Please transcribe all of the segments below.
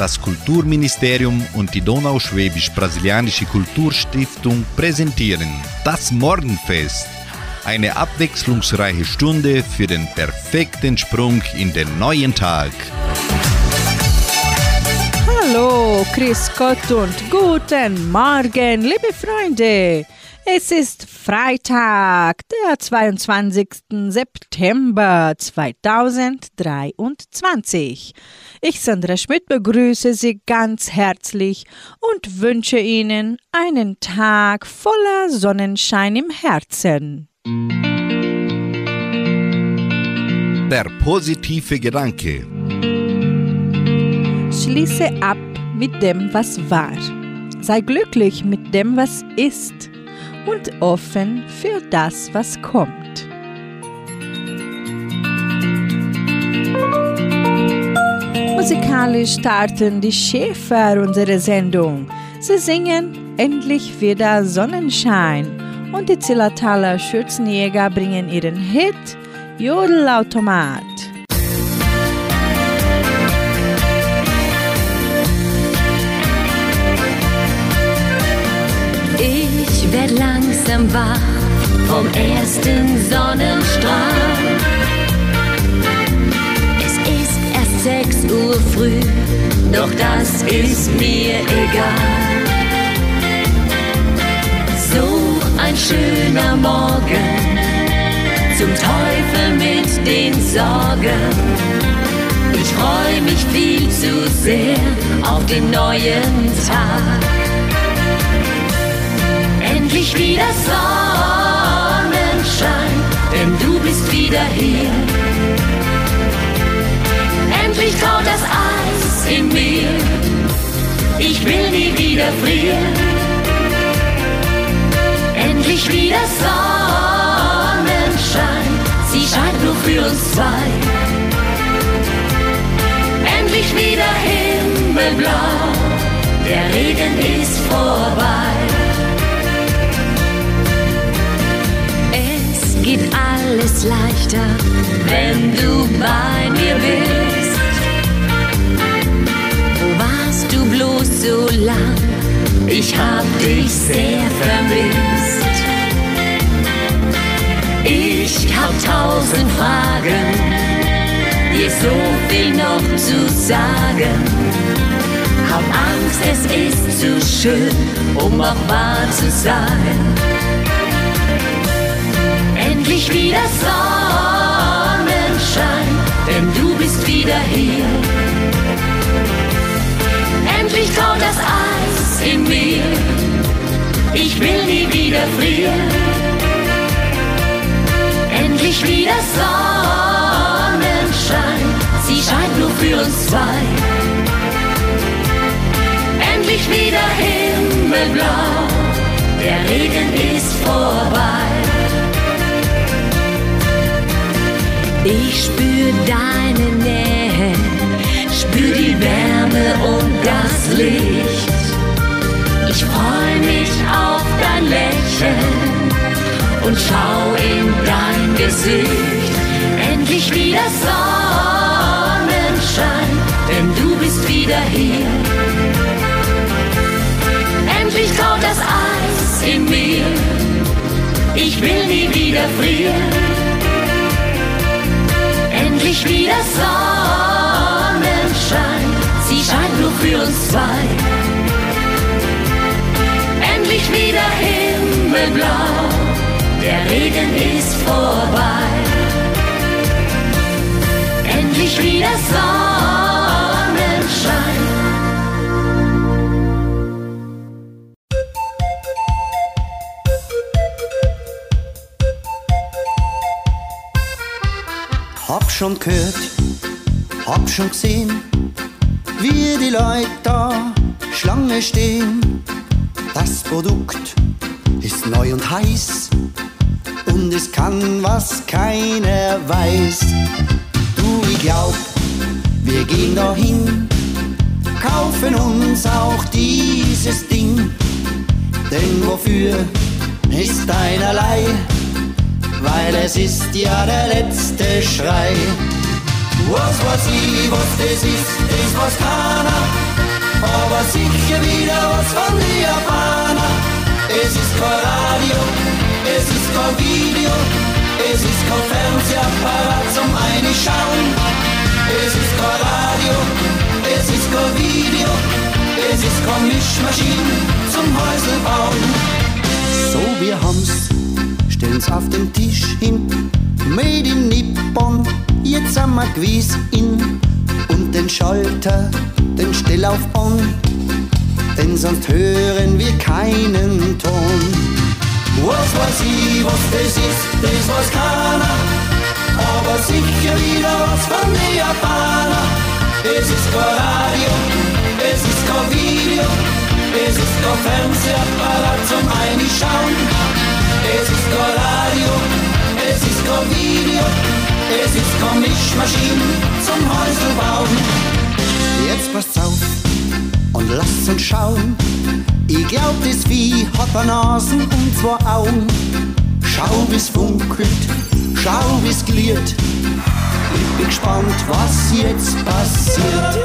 Das Kulturministerium und die Donauschwäbisch-Brasilianische Kulturstiftung präsentieren das Morgenfest. Eine abwechslungsreiche Stunde für den perfekten Sprung in den neuen Tag. Hallo, Chris Gott und guten Morgen, liebe Freunde. Es ist Freitag, der 22. September 2023. Ich, Sandra Schmidt, begrüße Sie ganz herzlich und wünsche Ihnen einen Tag voller Sonnenschein im Herzen. Der positive Gedanke. Schließe ab mit dem, was war. Sei glücklich mit dem, was ist und offen für das, was kommt. Musikalisch starten die Schäfer unsere Sendung. Sie singen endlich wieder Sonnenschein und die Zillertaler Schürzenjäger bringen ihren Hit Jodelautomat. Werd langsam wach vom ersten Sonnenstrahl. Es ist erst sechs Uhr früh, doch das ist mir egal. So ein schöner Morgen, zum Teufel mit den Sorgen. Ich freu mich viel zu sehr auf den neuen Tag endlich wieder Sonnenschein, denn du bist wieder hier. Endlich taut das Eis in mir, ich will nie wieder frieren. Endlich wieder Sonnenschein, sie scheint nur für uns zwei. Endlich wieder Himmelblau, der Regen ist vorbei. Geht alles leichter, wenn du bei mir bist. Wo warst du bloß so lang? Ich hab dich sehr vermisst. Ich hab tausend Fragen, dir so viel noch zu sagen. Hab Angst, es ist zu schön, um auch wahr zu sein endlich wieder Sonnenschein, denn du bist wieder hier. Endlich taut das Eis in mir, ich will nie wieder frieren. Endlich wieder Sonnenschein, sie scheint nur für uns zwei. Endlich wieder Himmelblau, der Regen ist vorbei. Ich spür deine Nähe, spür die Wärme und das Licht. Ich freu mich auf dein Lächeln und schau in dein Gesicht. Endlich wieder Sonnenschein, denn du bist wieder hier. Endlich taut das Eis in mir, ich will nie wieder frieren wieder Sonnenschein, sie scheint nur für uns zwei. Endlich wieder Himmelblau, der Regen ist vorbei. Endlich wieder Sonnenschein. Schon gehört, hab schon gesehen, wie die Leute da Schlange stehen. Das Produkt ist neu und heiß und es kann, was keiner weiß. Du, ich glaub, wir gehen da hin, kaufen uns auch dieses Ding. Denn wofür ist einerlei? Weil es ist ja der letzte Schrei. Was weiß ich, was das ist, das weiß keiner. Aber sicher wieder was von den Japaner. Es ist kein Radio, es ist kein Video, es ist kein Fernsehapparat zum Einschauen. Es ist kein Radio, es ist kein Video, es ist kein Mischmaschine zum Häusl bauen. So, wir haben's, stellen's auf den Tisch hin. Made in Nippon, jetzt sind wir gewiss in. Und den Schalter, den stell auf On, denn sonst hören wir keinen Ton. Was weiß ich, was das ist, das weiß keiner. Aber sicher wieder was von den Japaner. Es ist kein Radio, es ist kein Video, es ist kein Fernsehapparat zum Einschauen. Es ist kein Radio, es ist kein Video, es ist kein Mischmaschine zum Häusl bauen. Jetzt passt auf und lasst uns schauen. Ich glaub, das Vieh hat eine Nasen und zwei Augen. Schau, wie's funkelt, schau, wie's gliert. Ich bin gespannt, was jetzt passiert.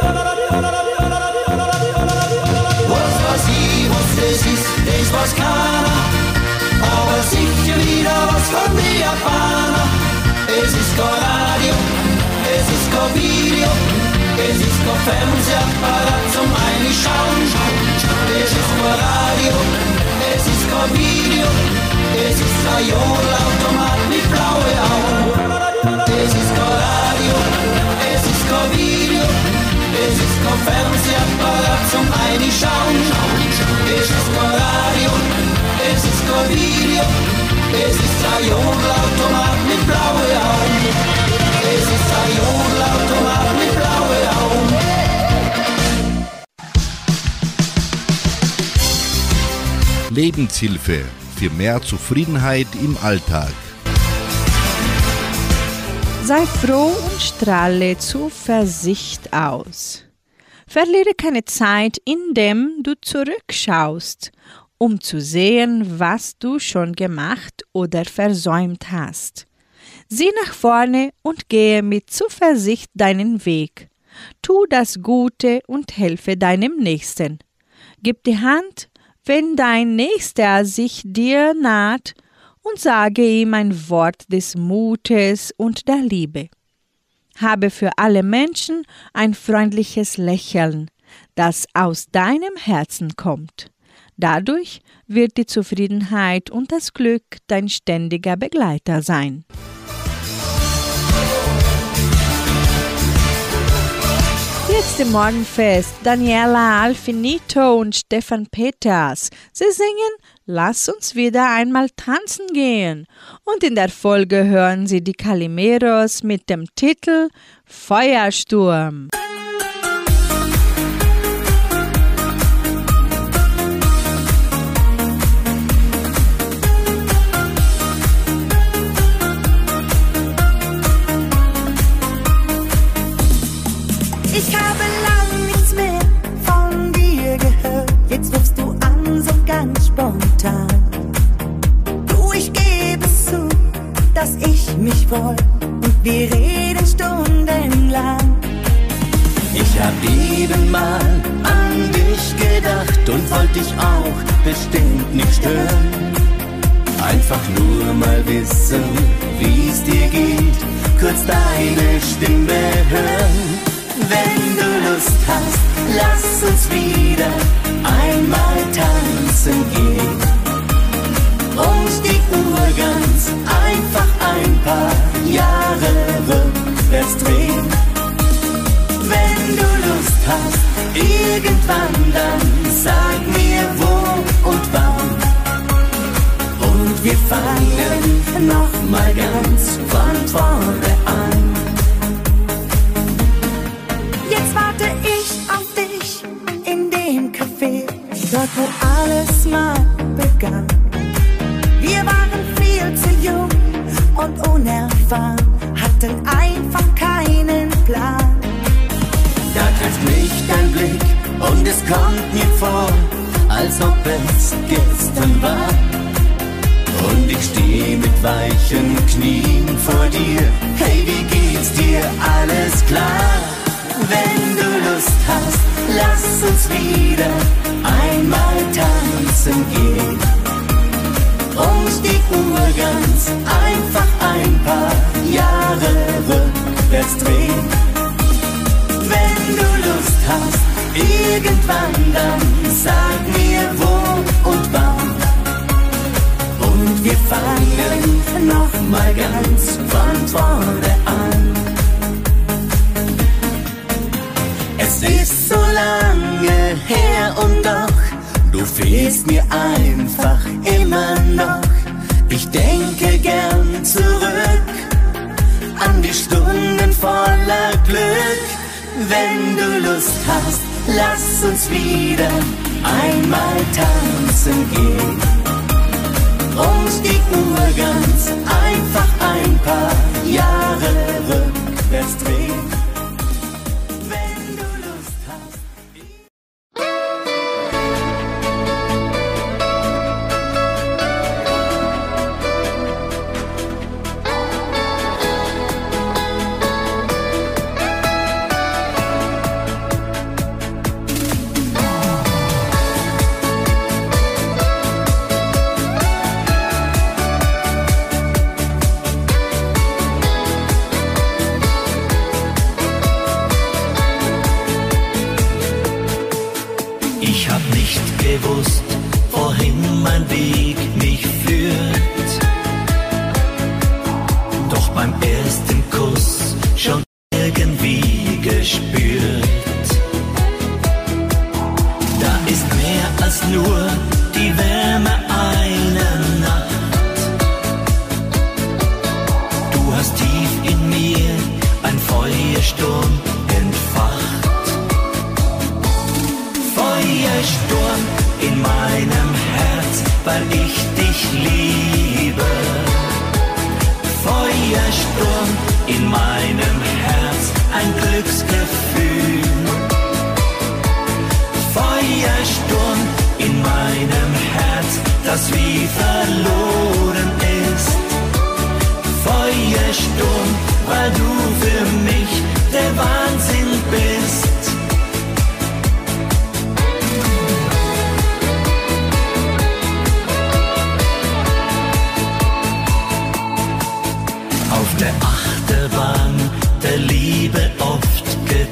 Was weiß ich, was das ist, das weiß keiner. Wieder was von den Japaner. Es ist kein Radio, es ist kein Video, es ist kein Fernsehapparat zum Einschauen. Es ist kein Radio, es ist kein Video, es ist ein Jodelautomat mit blaue Augen. Es ist kein Radio, es ist kein Video, es ist kein Fernsehapparat zum Einschauen. Es ist kein Radio, es ist kein Video, es ist ein Jodelautomat mit blaue Augen. Es ist ein Jodelautomat mit blaue Augen. Lebenshilfe für mehr Zufriedenheit im Alltag. Sei froh und strahle Zuversicht aus. Verliere keine Zeit, indem du zurückschaust, um zu sehen, was du schon gemacht oder versäumt hast. Sieh nach vorne und gehe mit Zuversicht deinen Weg. Tu das Gute und helfe deinem Nächsten. Gib die Hand, wenn dein Nächster sich dir naht, und sage ihm ein Wort des Mutes und der Liebe. Habe für alle Menschen ein freundliches Lächeln, das aus deinem Herzen kommt. Dadurch wird die Zufriedenheit und das Glück dein ständiger Begleiter sein. Jetzt im Morgenfest Daniela Alfinito und Stefan Peters. Sie singen Lass uns wieder einmal tanzen gehen. Und in der Folge hören Sie die Calimeros mit dem Titel Feuersturm. Ich habe lang nichts mehr von dir gehört. Jetzt rufst du an, so ganz spontan. Du, ich gebe zu, dass ich mich freu und wir reden stundenlang. Ich hab eben mal an dich gedacht und wollte dich auch bestimmt nicht stören. Einfach nur mal wissen, wie's dir geht, kurz deine Stimme hören. Wenn du Lust hast, lass uns wieder einmal tanzen gehen. Und die Uhr ganz einfach ein paar Jahre rückwärts drehen. Wenn du Lust hast, irgendwann dann sag mir wo und wann. Und wir fangen noch mal ganz von vorne an. Alles mal begann. Wir waren viel zu jung und unerfahren, hatten einfach keinen Plan. Da trifft mich dein Blick und es kommt mir vor, als ob es gestern war. Und ich stehe mit weichen Knien vor dir. Hey, wie geht's dir? Alles klar? wenn du Lust hast, lass uns wieder einmal tanzen gehen. Und die Uhr ganz einfach ein paar Jahre rückwärts drehen. Wenn du Lust hast, irgendwann dann sag mir wo und wann. Und wir fangen nochmal ganz von vorne an. Ist so lange her und doch, du fehlst mir einfach immer noch. Ich denke gern zurück an die Stunden voller Glück. Wenn du Lust hast, lass uns wieder einmal tanzen gehen. Und die Uhr ganz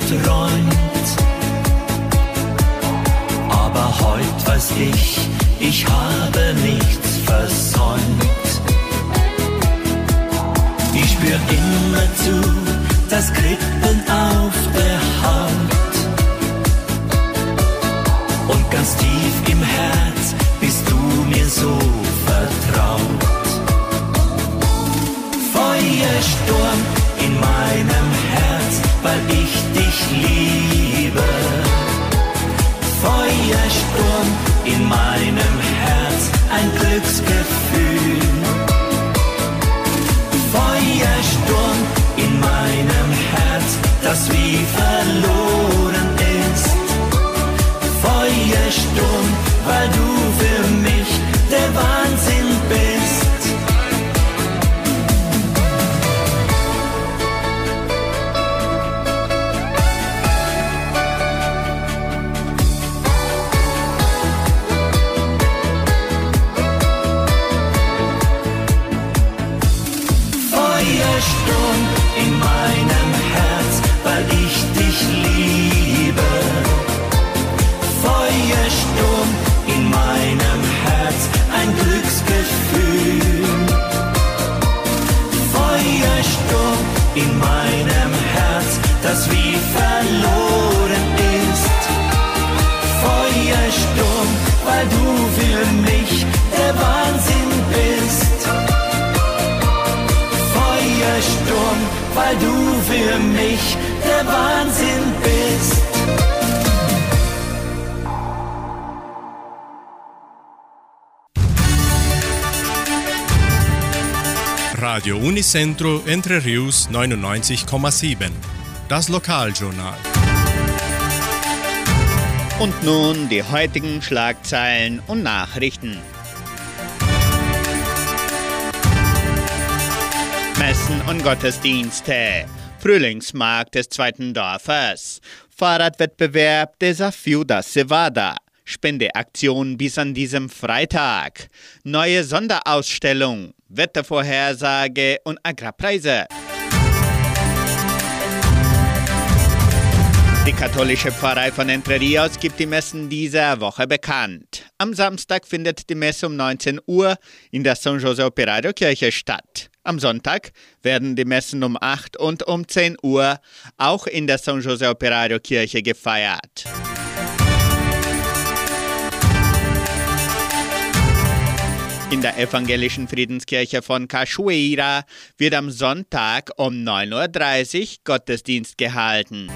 geträumt. Aber heute weiß ich, ich habe nichts versäumt. Ich spür immer zu, das Krippen auf der Haut. Und ganz tief im Herz bist du mir so vertraut. Feuersturm in meinem Herzen weil ich dich liebe. Feuersturm in meinem Herz, ein Glücksgefühl. Feuersturm in meinem Herz, das wie verloren ist. Feuersturm, weil du für mich der Wahnsinn Radio Unicentro Entre Rius 99,7. Das Lokaljournal. Und nun die heutigen Schlagzeilen und Nachrichten. Messen und Gottesdienste. Frühlingsmarkt des zweiten Dorfes. Fahrradwettbewerb Desafio da Cevada. Spendeaktion bis an diesem Freitag. Neue Sonderausstellung, Wettervorhersage und Agrarpreise. Die katholische Pfarrei von Entre Rios gibt die Messen dieser Woche bekannt. Am Samstag findet die Messe um 19 Uhr in der San Jose Operario Kirche statt. Am Sonntag werden die Messen um 8 und um 10 Uhr auch in der San Jose Operario Kirche gefeiert. In der evangelischen Friedenskirche von Cachoeira wird am Sonntag um 9.30 Uhr Gottesdienst gehalten.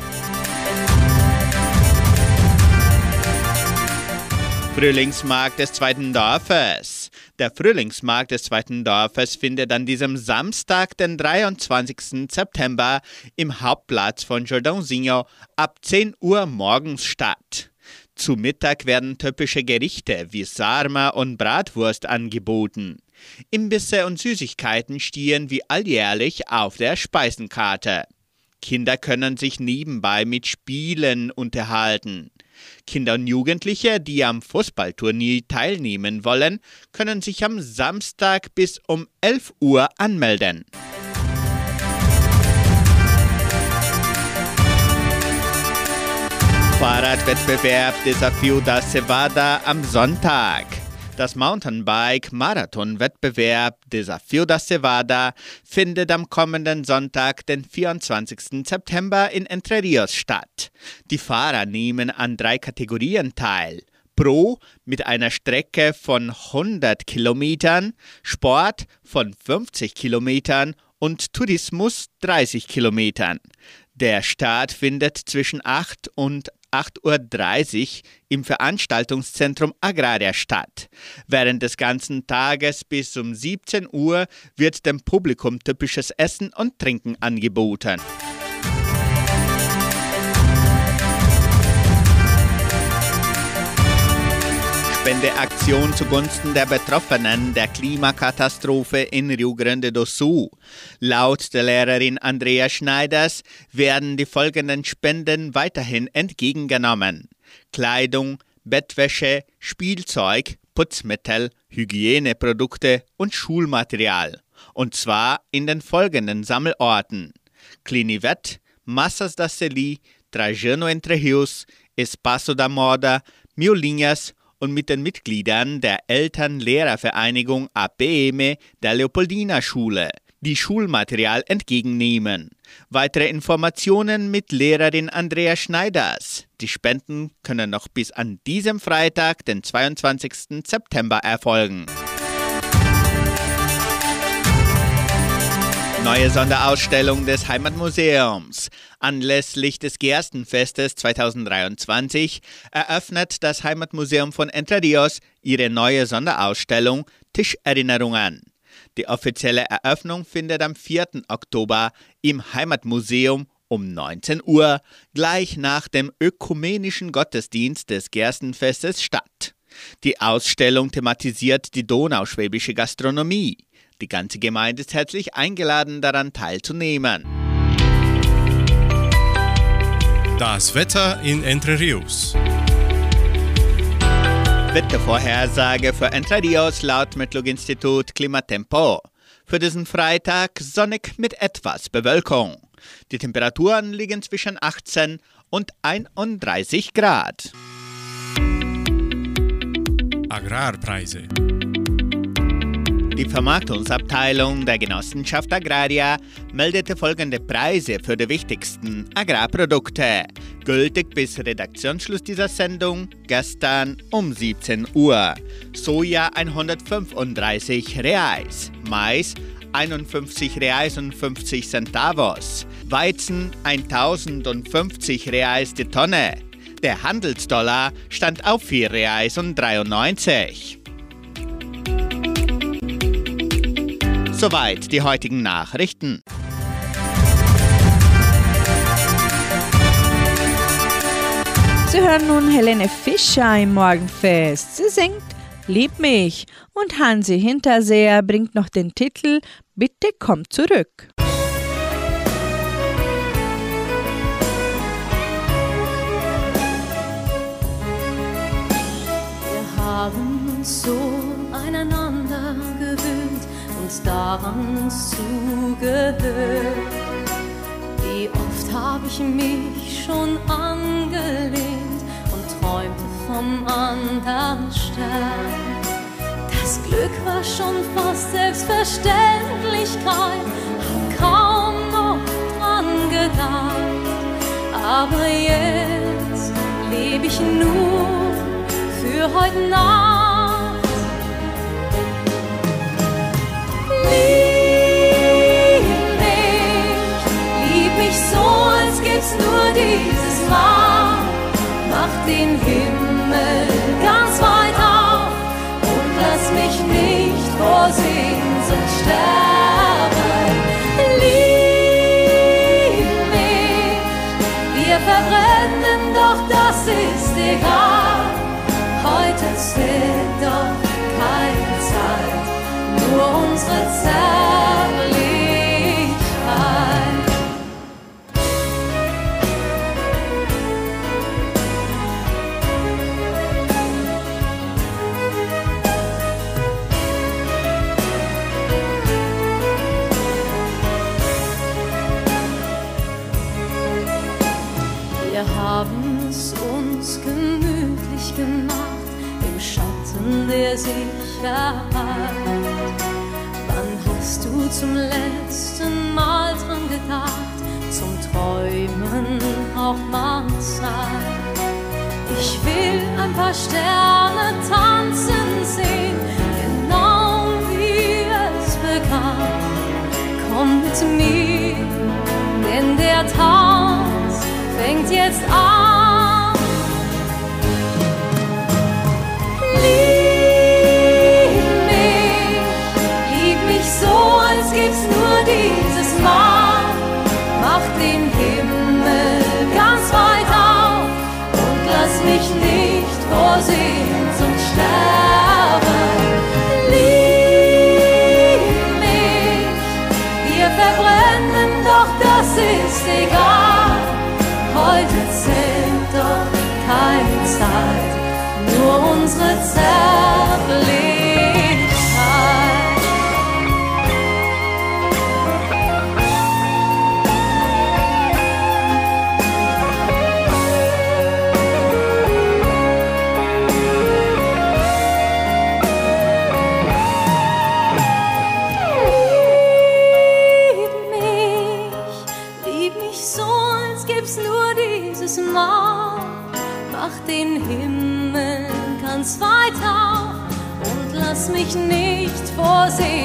Frühlingsmarkt des zweiten Dorfes. Der Frühlingsmarkt des zweiten Dorfes findet an diesem Samstag, den 23. September, im Hauptplatz von Jordãozinho ab 10 Uhr morgens statt. Zu Mittag werden typische Gerichte wie Sarma und Bratwurst angeboten. Imbisse und Süßigkeiten stehen wie alljährlich auf der Speisenkarte. Kinder können sich nebenbei mit Spielen unterhalten. Kinder und Jugendliche, die am Fußballturnier teilnehmen wollen, können sich am Samstag bis um 11 Uhr anmelden. Fahrradwettbewerb Desafio da Cevada am Sonntag. Das Mountainbike-Marathon-Wettbewerb Desafio da Cevada findet am kommenden Sonntag, den 24. September in Entre Rios statt. Die Fahrer nehmen an drei Kategorien teil. Pro mit einer Strecke von 100 Kilometern, Sport von 50 Kilometern und Tourismus 30 Kilometern. Der Start findet zwischen 8 und 8.30 Uhr im Veranstaltungszentrum Agraria statt. Während des ganzen Tages bis um 17 Uhr wird dem Publikum typisches Essen und Trinken angeboten. Spendeaktion zugunsten der Betroffenen der Klimakatastrophe in Rio Grande do Sul. Laut der Lehrerin Andrea Schneiders werden die folgenden Spenden weiterhin entgegengenommen. Kleidung, Bettwäsche, Spielzeug, Putzmittel, Hygieneprodukte und Schulmaterial. Und zwar in den folgenden Sammelorten. Clinivet, Massas da Celi, Trajano Entre Rios, Espaço da Moda, Miolinhas und mit den Mitgliedern der Eltern-Lehrervereinigung APM der Leopoldina Schule die Schulmaterial entgegennehmen. Weitere Informationen mit Lehrerin Andrea Schneiders. Die Spenden können noch bis an diesem Freitag, den 22. September, erfolgen. Neue Sonderausstellung des Heimatmuseums. Anlässlich des Gerstenfestes 2023 eröffnet das Heimatmuseum von Entre Rios ihre neue Sonderausstellung Tischerinnerungen. Die offizielle Eröffnung findet am 4. Oktober im Heimatmuseum um 19 Uhr gleich nach dem ökumenischen Gottesdienst des Gerstenfestes statt. Die Ausstellung thematisiert die donauschwäbische Gastronomie. Die ganze Gemeinde ist herzlich eingeladen, daran teilzunehmen. Das Wetter in Entre Rios. Wettervorhersage für Entre Rios laut Metlog-Institut Klimatempo. Für diesen Freitag sonnig mit etwas Bewölkung. Die Temperaturen liegen zwischen 18 und 31 Grad. Agrarpreise. Die Vermarktungsabteilung der Genossenschaft Agraria meldete folgende Preise für die wichtigsten Agrarprodukte, gültig bis Redaktionsschluss dieser Sendung gestern um 17 Uhr. Soja 135 Reais, Mais 51 Reais und 50 Centavos, Weizen 1050 Reais die Tonne. Der Handelsdollar stand auf 4 Reais und 93. Soweit die heutigen Nachrichten. Sie hören nun Helene Fischer im Morgenfest. Sie singt Lieb mich und Hansi Hinterseher bringt noch den Titel Bitte komm zurück. Zugehört. Wie oft habe ich mich schon angelehnt und träumte vom anderen Stern. Das Glück war schon fast Selbstverständlichkeit, hab kaum noch dran gedacht. Aber jetzt lebe ich nur für heute Nacht. Ganz weit auf und lass mich nicht vor Sehnsucht sterben. Sicherheit. Wann hast du zum letzten Mal dran gedacht? Zum Träumen auch mal Zeit. Ich will ein paar Sterne tanzen sehen, genau wie es begann. Komm mit mir, denn der Tanz fängt jetzt an. Lieb mich, wir verbrennen, doch das ist egal. Nicht vor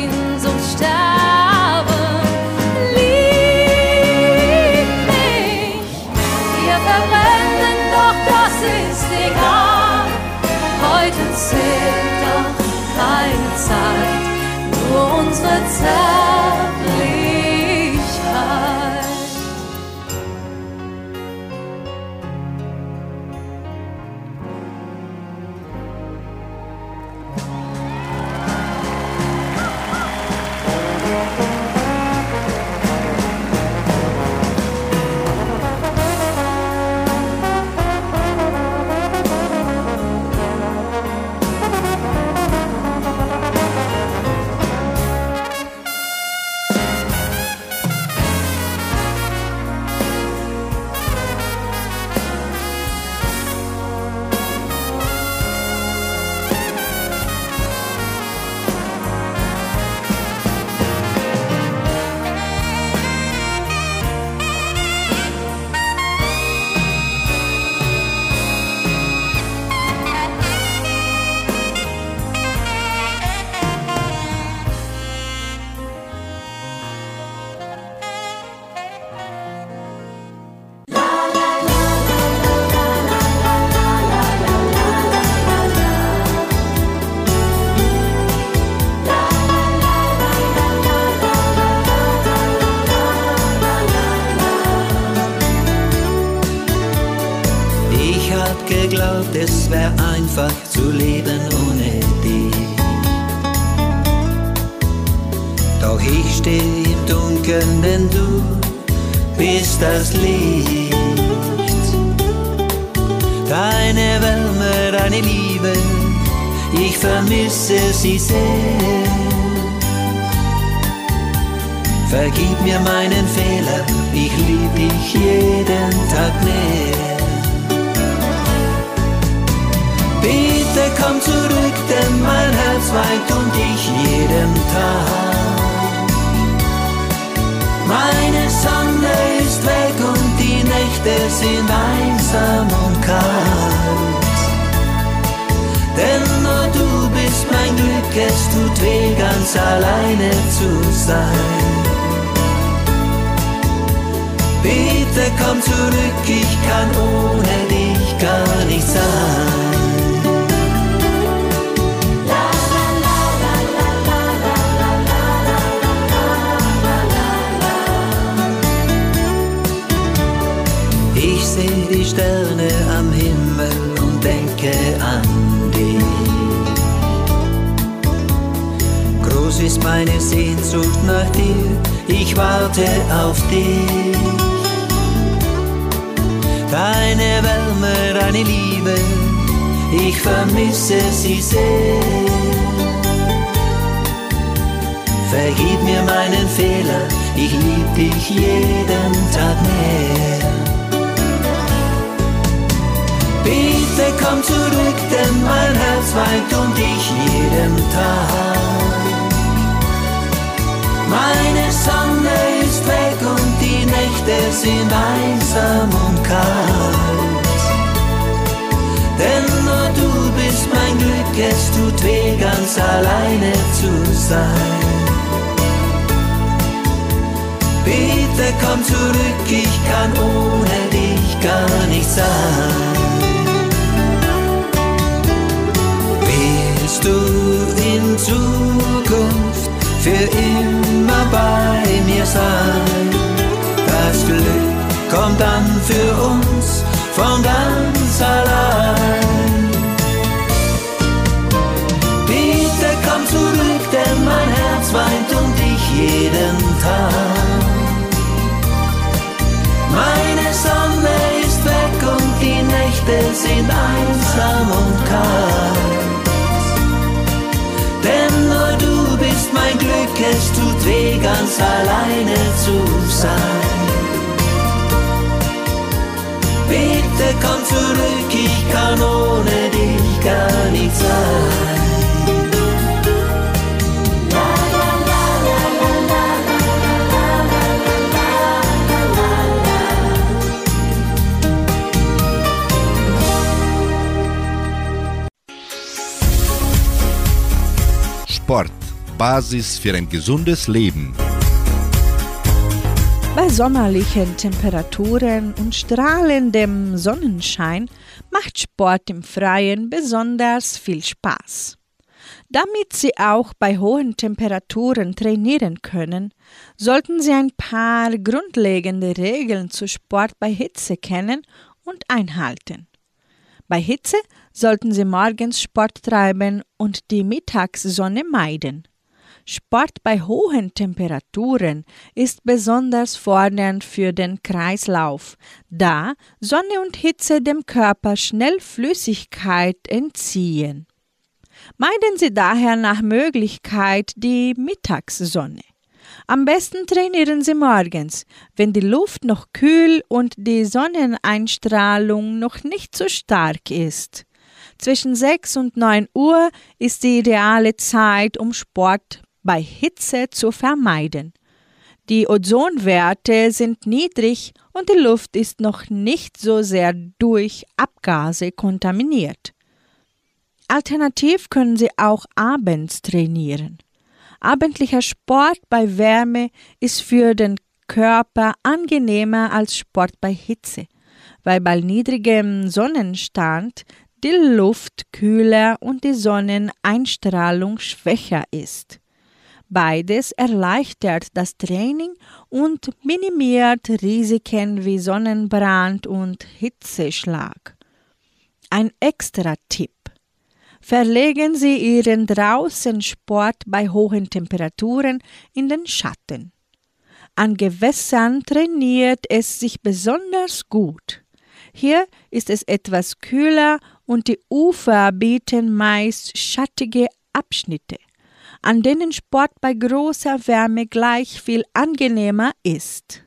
kalt. Denn nur du bist mein Glück, es tut weh, ganz alleine zu sein. Bitte komm zurück, ich kann ohne dich gar nicht sein. Ich seh die Sterne meine Sehnsucht nach dir, ich warte auf dich. Deine Wärme, deine Liebe, ich vermisse sie sehr. Vergib mir meinen Fehler, ich lieb dich jeden Tag mehr. Bitte komm zurück, denn mein Herz weint um dich jeden Tag. Meine Sonne ist weg und die Nächte sind einsam und kalt. Denn nur du bist mein Glück, es tut weh, ganz alleine zu sein. Bitte komm zurück, ich kann ohne dich gar nicht sein. Willst du in Zukunft für immer bei mir sein? Das Glück kommt dann für uns von ganz allein. Bitte komm zurück, denn mein Herz weint um dich jeden Tag. Meine Sonne ist weg und die Nächte sind einsam und kalt. Es tut weh, ganz alleine zu sein. Bitte komm zurück, ich kann ohne dich gar nicht sein. Sport, Basis für ein gesundes Leben. Bei sommerlichen Temperaturen und strahlendem Sonnenschein macht Sport im Freien besonders viel Spaß. Damit Sie auch bei hohen Temperaturen trainieren können, sollten Sie ein paar grundlegende Regeln zu Sport bei Hitze kennen und einhalten. Bei Hitze sollten Sie morgens Sport treiben und die Mittagssonne meiden. Sport bei hohen Temperaturen ist besonders fordernd für den Kreislauf, da Sonne und Hitze dem Körper schnell Flüssigkeit entziehen. Meiden Sie daher nach Möglichkeit die Mittagssonne. Am besten trainieren Sie morgens, wenn die Luft noch kühl und die Sonneneinstrahlung noch nicht so stark ist. Zwischen 6 und 9 Uhr ist die ideale Zeit, um Sport bei Hitze zu vermeiden. Die Ozonwerte sind niedrig und die Luft ist noch nicht so sehr durch Abgase kontaminiert. Alternativ können Sie auch abends trainieren. Abendlicher Sport bei Wärme ist für den Körper angenehmer als Sport bei Hitze, weil bei niedrigem Sonnenstand die Luft kühler und die Sonneneinstrahlung schwächer ist. Beides erleichtert das Training und minimiert Risiken wie Sonnenbrand und Hitzeschlag. Ein extra Tipp. Verlegen Sie Ihren Draußensport bei hohen Temperaturen in den Schatten. An Gewässern trainiert es sich besonders gut. Hier ist es etwas kühler und die Ufer bieten meist schattige Abschnitte. An denen Sport bei großer Wärme gleich viel angenehmer ist.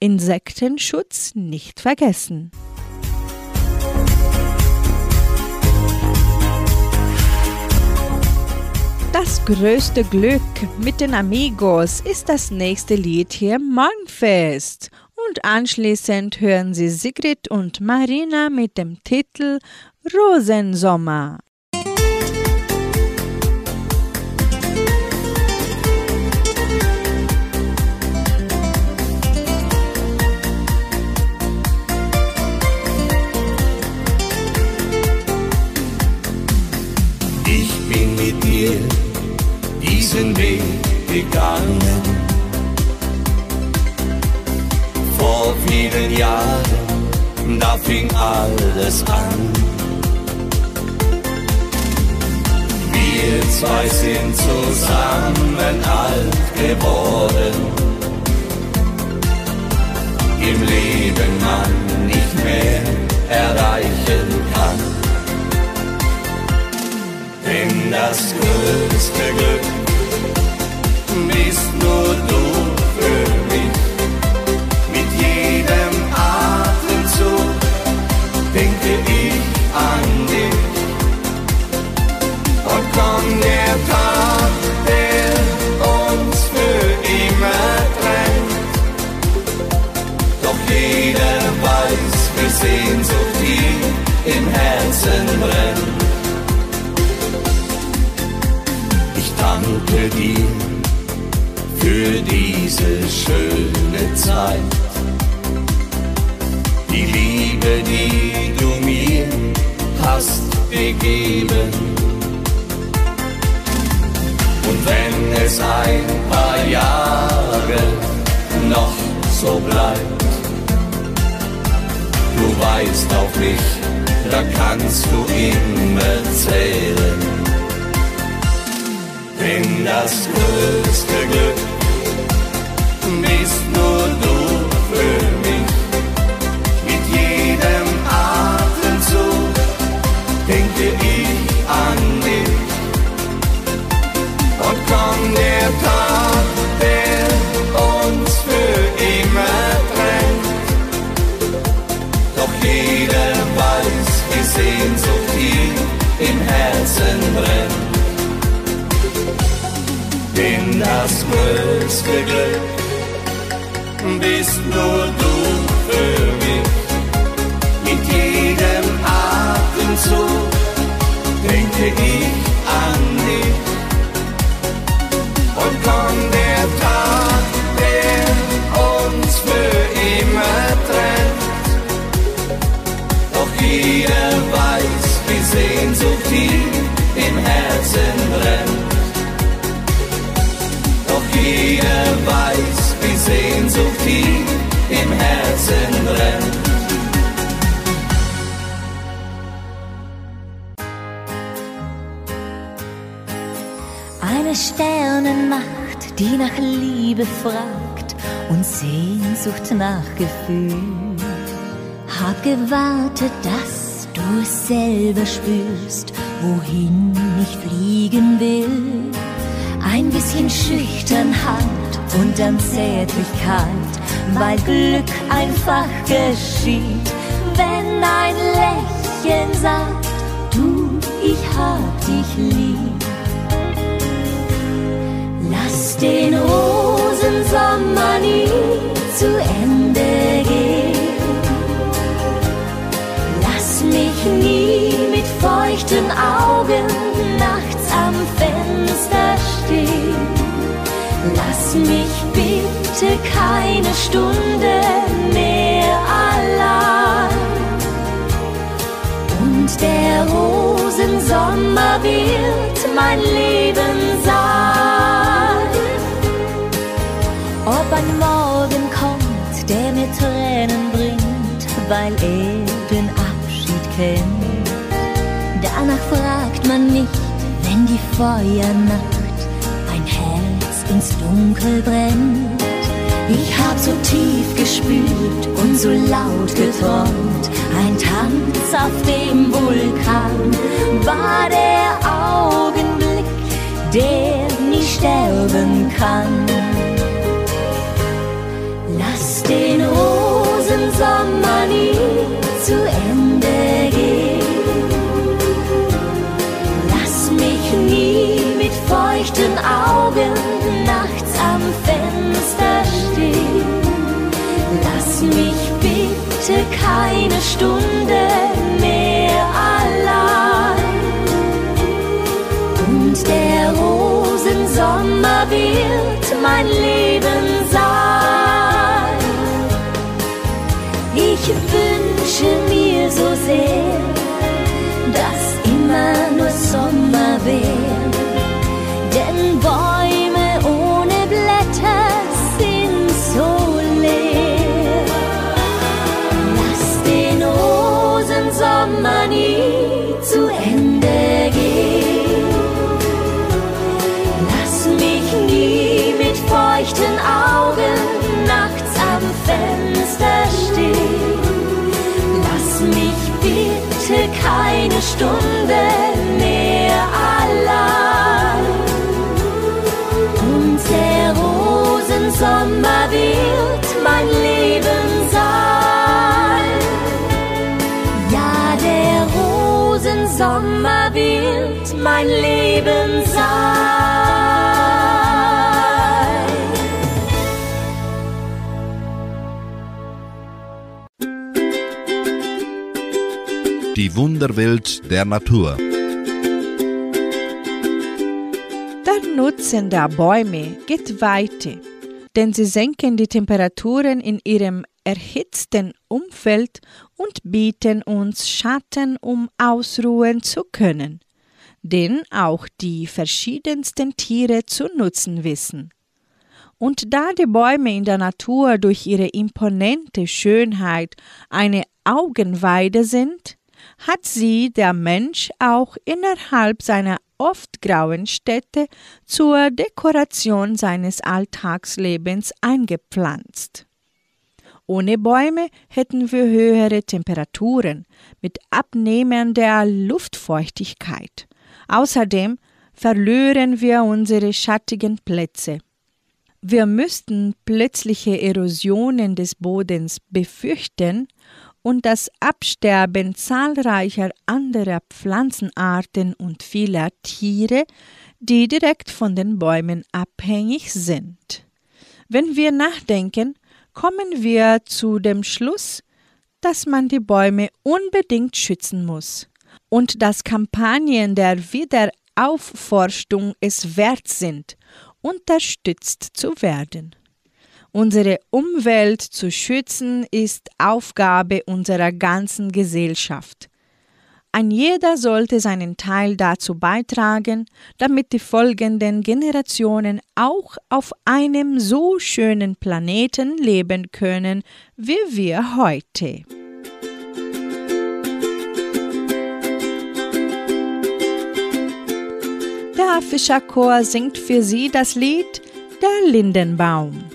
Insektenschutz nicht vergessen. Das größte Glück mit den Amigos ist das nächste Lied hier im Morgenfest. Und anschließend hören Sie Sigrid und Marina mit dem Titel Rosensommer. Dir diesen Weg gegangen. Vor vielen Jahren, da fing alles an. Wir zwei sind zusammen alt geworden. Im Leben man nicht mehr erreichen kann. Denn das größte Glück bist nur du für mich. Mit jedem Atemzug denke ich an dich. Und kommt der Tag, der uns für immer trennt. Doch jeder weiß, wie Sehnsucht hier im Herzen brennt. Danke dir für diese schöne Zeit. Die Liebe, die du mir hast gegeben. Und wenn es ein paar Jahre noch so bleibt, du weißt auf mich, da kannst du immer zählen. Denn das größte Glück. Bist nur du das größte Glück bist nur du für mich. Mit jedem Atemzug denke ich an dich. Und kommt der Tag, der uns für immer trennt. Doch jeder weiß, wie Sehnsucht hier im Herzen brennt. Jeder weiß, wie Sehnsucht hier im Herzen brennt. Eine Sternenmacht, die nach Liebe fragt und Sehnsucht nach Gefühl. Hab gewartet, dass du es selber spürst, wohin ich fliegen will. Ein bisschen Schüchternheit und dann Zärtlichkeit, weil Glück einfach geschieht, wenn ein Lächeln sagt, du, ich hab dich lieb. Lass den Rosensommer nie zu Ende gehen. Lass mich nie mit feuchten Augen nachts am Fenster stehen. Lass mich bitte keine Stunde mehr allein. Und der Rosensommer wird mein Leben sein. Ob ein Morgen kommt, der mir Tränen bringt, weil er den Abschied kennt. Danach fragt man nicht, wenn die Feuernacht ins Dunkel brennt. Ich hab so tief gespürt und so laut geträumt, ein Tanz auf dem Vulkan war der Augenblick, der kann. Lass den Rosensommer nie zu Ende gehen. Lass mich nie mit feuchten Augen keine Stunde mehr allein. Und der Rosensommer wird mein Leben Stunde mehr allein. Und der Rosensommer wird mein Leben sein. Ja, der Rosensommer wird mein Leben sein. Wunderwelt der Natur. Der Nutzen der Bäume geht weiter, denn sie senken die Temperaturen in ihrem erhitzten Umfeld und bieten uns Schatten, um ausruhen zu können, den auch die verschiedensten Tiere zu nutzen wissen. Und da die Bäume in der Natur durch ihre imponente Schönheit eine Augenweide sind, hat sie der Mensch auch innerhalb seiner oft grauen Städte zur Dekoration seines Alltagslebens eingepflanzt. Ohne Bäume hätten wir höhere Temperaturen mit abnehmender Luftfeuchtigkeit. Außerdem verlören wir unsere schattigen Plätze. Wir müssten plötzliche Erosionen des Bodens befürchten und das Absterben zahlreicher anderer Pflanzenarten und vieler Tiere, die direkt von den Bäumen abhängig sind. Wenn wir nachdenken, kommen wir zu dem Schluss, dass man die Bäume unbedingt schützen muss und dass Kampagnen der Wiederaufforstung es wert sind, unterstützt zu werden. Unsere Umwelt zu schützen ist Aufgabe unserer ganzen Gesellschaft. Ein jeder sollte seinen Teil dazu beitragen, damit die folgenden Generationen auch auf einem so schönen Planeten leben können wie wir heute. Der Fischerchor singt für Sie das Lied Der Lindenbaum.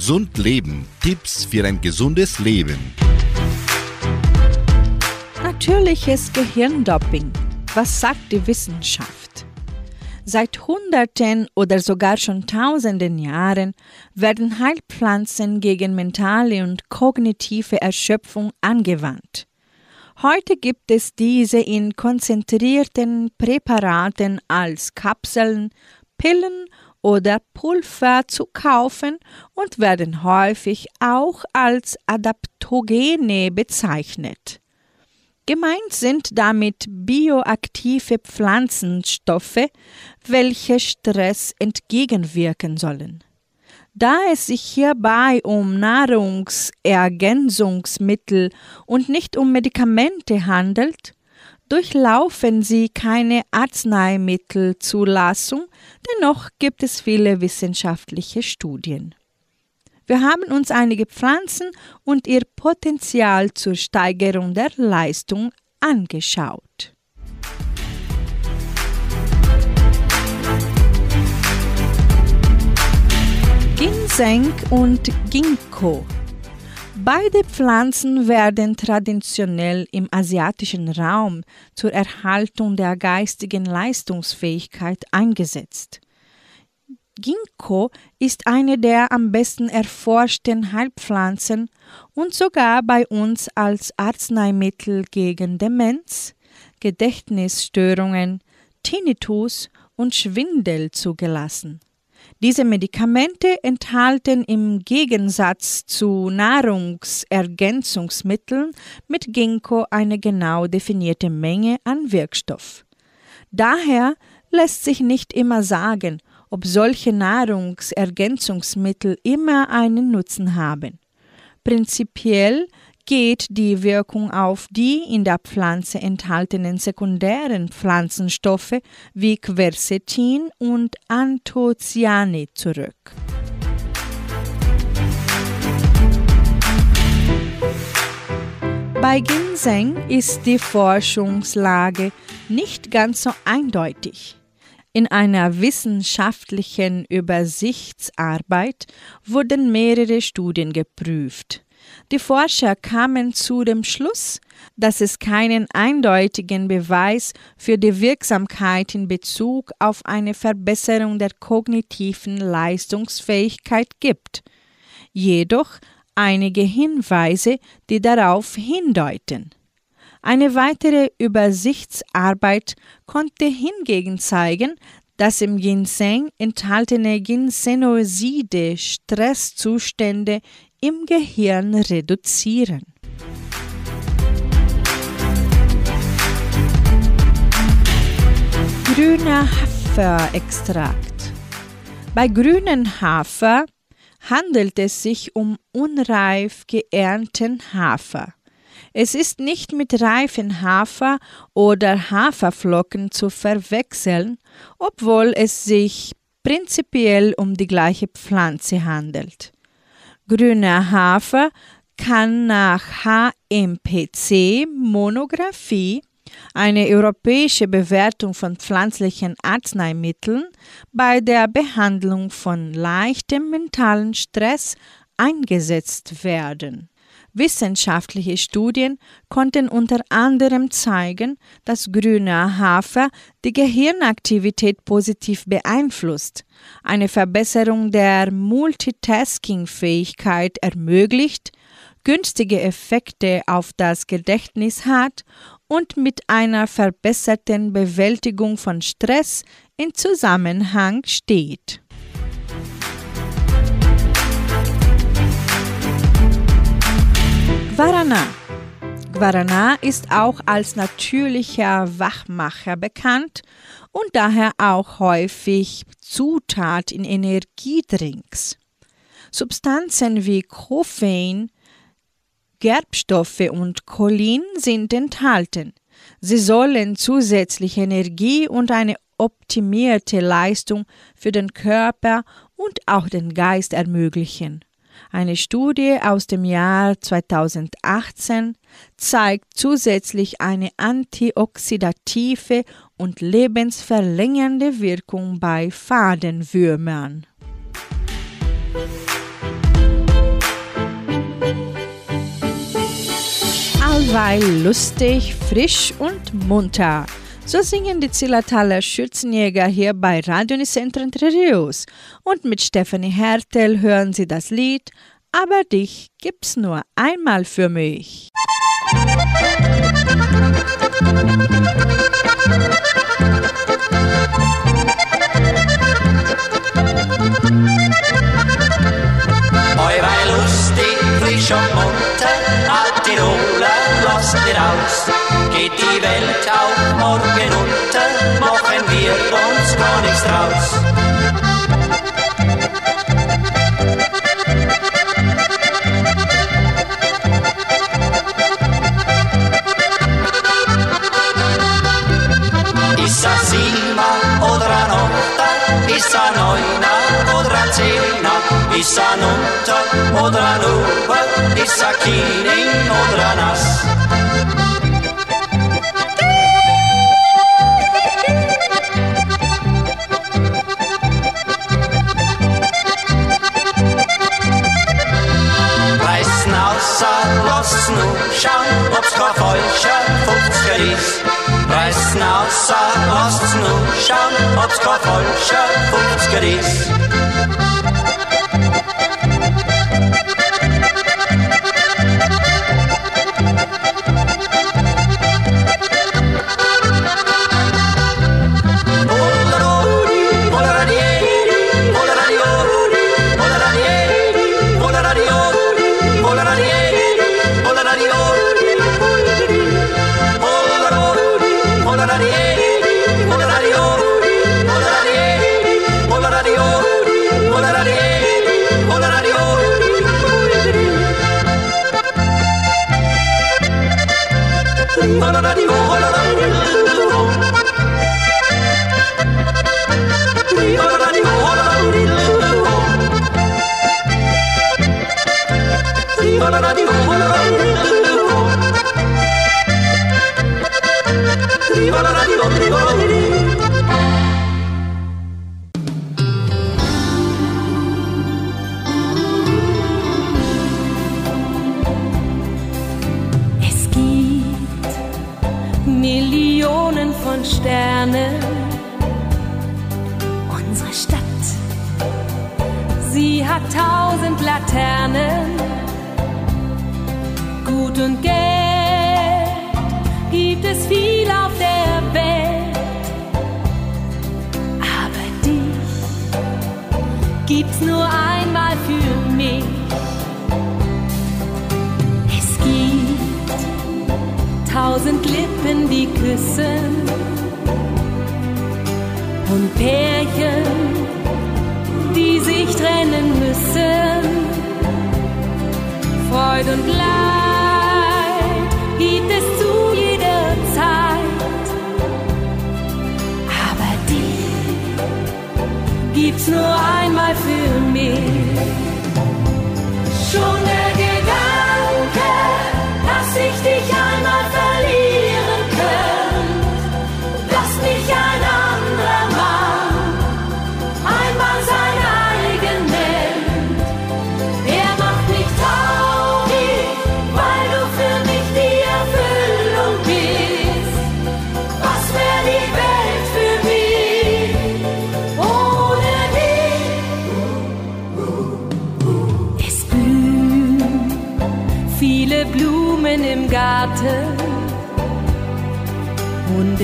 Gesund Leben. Tipps für ein gesundes Leben. Natürliches Gehirndoping. Was sagt die Wissenschaft? Seit Hunderten oder sogar schon Tausenden Jahren werden Heilpflanzen gegen mentale und kognitive Erschöpfung angewandt. Heute gibt es diese in konzentrierten Präparaten als Kapseln, Pillen oder Pulver zu kaufen und werden häufig auch als Adaptogene bezeichnet. Gemeint sind damit bioaktive Pflanzenstoffe, welche Stress entgegenwirken sollen. Da es sich hierbei um Nahrungsergänzungsmittel und nicht um Medikamente handelt, durchlaufen sie keine Arzneimittelzulassung, dennoch gibt es viele wissenschaftliche Studien. Wir haben uns einige Pflanzen und ihr Potenzial zur Steigerung der Leistung angeschaut. Ginseng und Ginkgo. Beide Pflanzen werden traditionell im asiatischen Raum zur Erhaltung der geistigen Leistungsfähigkeit eingesetzt. Ginkgo ist eine der am besten erforschten Heilpflanzen und sogar bei uns als Arzneimittel gegen Demenz, Gedächtnisstörungen, Tinnitus und Schwindel zugelassen. Diese Medikamente enthalten im Gegensatz zu Nahrungsergänzungsmitteln mit Ginkgo eine genau definierte Menge an Wirkstoff. Daher lässt sich nicht immer sagen, ob solche Nahrungsergänzungsmittel immer einen Nutzen haben. Prinzipiell geht die Wirkung auf die in der Pflanze enthaltenen sekundären Pflanzenstoffe wie Quercetin und Anthocyane zurück. Bei Ginseng ist die Forschungslage nicht ganz so eindeutig. In einer wissenschaftlichen Übersichtsarbeit wurden mehrere Studien geprüft. Die Forscher kamen zu dem Schluss, dass es keinen eindeutigen Beweis für die Wirksamkeit in Bezug auf eine Verbesserung der kognitiven Leistungsfähigkeit gibt, jedoch einige Hinweise, die darauf hindeuten. Eine weitere Übersichtsarbeit konnte hingegen zeigen, dass im Ginseng enthaltene Ginsenoside Stresszustände im Gehirn reduzieren. Grüner Haferextrakt. Bei grünen Hafer handelt es sich um unreif geernten Hafer. Es ist nicht mit reifen Hafer oder Haferflocken zu verwechseln, obwohl es sich prinzipiell um die gleiche Pflanze handelt. Grüner Hafer kann nach HMPC Monographie eine europäische Bewertung von pflanzlichen Arzneimitteln bei der Behandlung von leichtem mentalen Stress eingesetzt werden. Wissenschaftliche Studien konnten unter anderem zeigen, dass grüner Hafer die Gehirnaktivität positiv beeinflusst, eine Verbesserung der Multitasking-Fähigkeit ermöglicht, günstige Effekte auf das Gedächtnis hat und mit einer verbesserten Bewältigung von Stress in Zusammenhang steht. Guarana. Guarana ist auch als natürlicher Wachmacher bekannt und daher auch häufig Zutat in Energiedrinks. Substanzen wie Koffein, Gerbstoffe und Cholin sind enthalten. Sie sollen zusätzlich Energie und eine optimierte Leistung für den Körper und auch den Geist ermöglichen. Eine Studie aus dem Jahr 2018 zeigt zusätzlich eine antioxidative und lebensverlängernde Wirkung bei Fadenwürmern. Allweil lustig, frisch und munter. So singen die Zillertaler Schützenjäger hier bei Radio Nicentro Entre. Und mit Stephanie Hertel hören Sie das Lied Aber dich gibt's nur einmal für mich. Weil lustig, frisch und Altiroler, ihr aus. Geht die Welt auch morgen unter, machen wir uns gar nichts draus. Göta och i Sakinin och Dranas. snu Šan obsko fojša funkce ris Presna osa ost snu Šan obsko fojša ris Vuelve und Geld gibt es viel auf der Welt. Aber dich gibt's nur einmal für mich. Es gibt tausend Lippen, die küssen und Pärchen, die sich trennen müssen. Freude und Leid nur einmal für mich.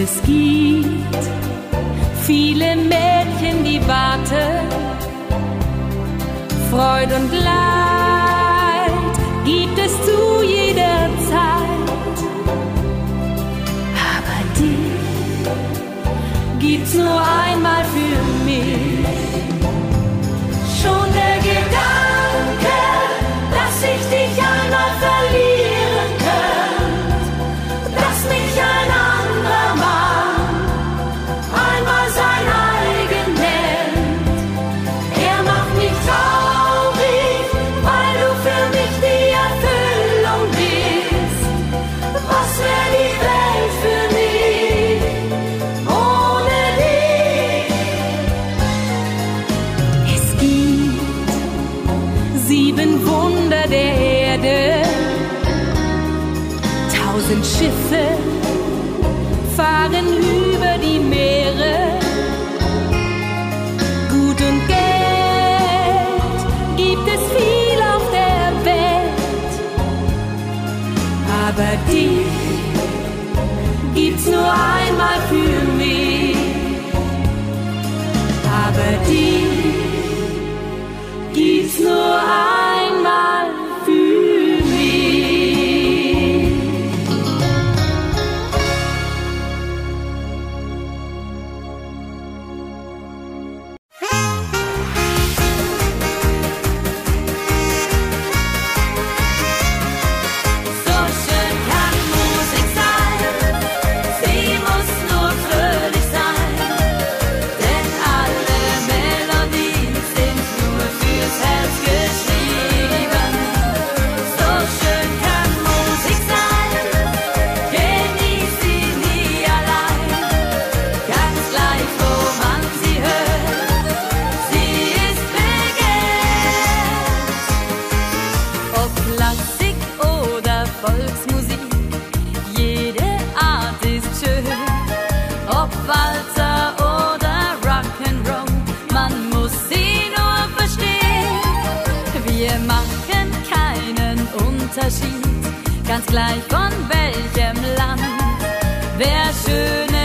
Es gibt viele Mädchen, die warten. Freude und Leid gibt es zu jeder Zeit, aber dich gibt's nur einmal Unterschied, ganz gleich von welchem Land. Wer schöne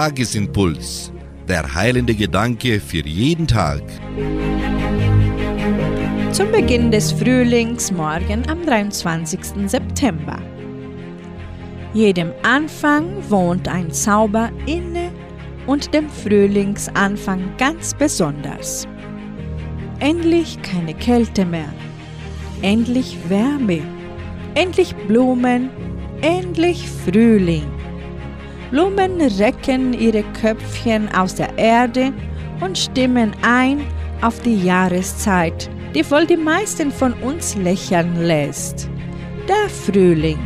Tagesimpuls. Der heilende Gedanke für jeden Tag. Zum Beginn des Frühlings morgen am 23. September. Jedem Anfang wohnt ein Zauber inne und dem Frühlingsanfang ganz besonders. Endlich keine Kälte mehr, endlich Wärme, endlich Blumen, endlich Frühling. Blumen recken ihre Köpfchen aus der Erde und stimmen ein auf die Jahreszeit, die wohl die meisten von uns lächeln lässt. Der Frühling.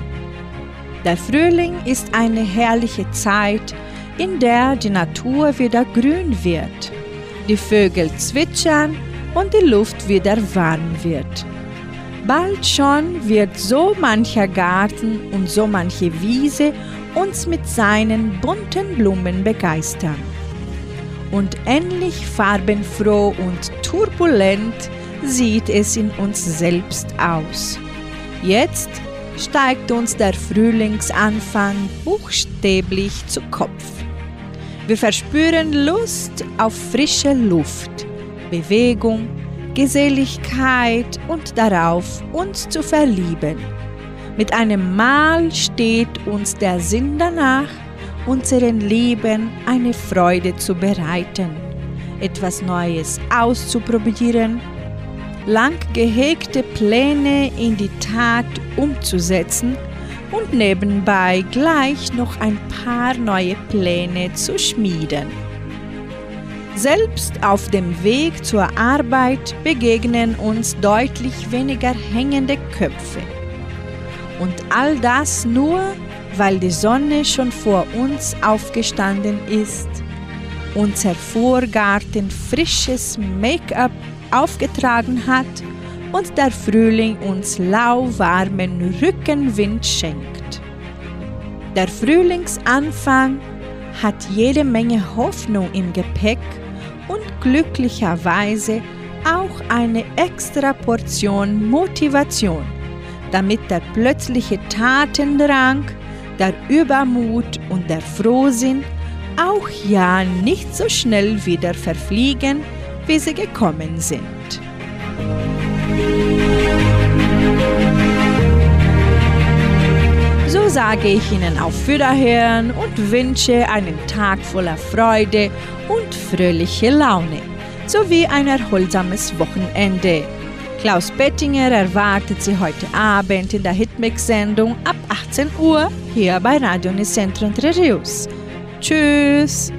Der Frühling ist eine herrliche Zeit, in der die Natur wieder grün wird, die Vögel zwitschern und die Luft wieder warm wird. Bald schon wird so mancher Garten und so manche Wiese uns mit seinen bunten Blumen begeistern. Und endlich farbenfroh und turbulent sieht es in uns selbst aus. Jetzt steigt uns der Frühlingsanfang buchstäblich zu Kopf. Wir verspüren Lust auf frische Luft, Bewegung, Geselligkeit und darauf, uns zu verlieben. Mit einem Mal steht uns der Sinn danach, unseren Leben eine Freude zu bereiten, etwas Neues auszuprobieren, lang gehegte Pläne in die Tat umzusetzen und nebenbei gleich noch ein paar neue Pläne zu schmieden. Selbst auf dem Weg zur Arbeit begegnen uns deutlich weniger hängende Köpfe. Und all das nur, weil die Sonne schon vor uns aufgestanden ist, unser Vorgarten frisches Make-up aufgetragen hat und der Frühling uns lauwarmen Rückenwind schenkt. Der Frühlingsanfang hat jede Menge Hoffnung im Gepäck und glücklicherweise auch eine extra Portion Motivation, damit der plötzliche Tatendrang, der Übermut und der Frohsinn auch ja nicht so schnell wieder verfliegen, wie sie gekommen sind. So sage ich Ihnen auf Wiederhören und wünsche einen Tag voller Freude und fröhliche Laune sowie ein erholsames Wochenende. Klaus Bettinger erwartet Sie heute Abend in der Hitmix-Sendung ab 18 Uhr hier bei Radio Nicentro Entre Rios. Tschüss!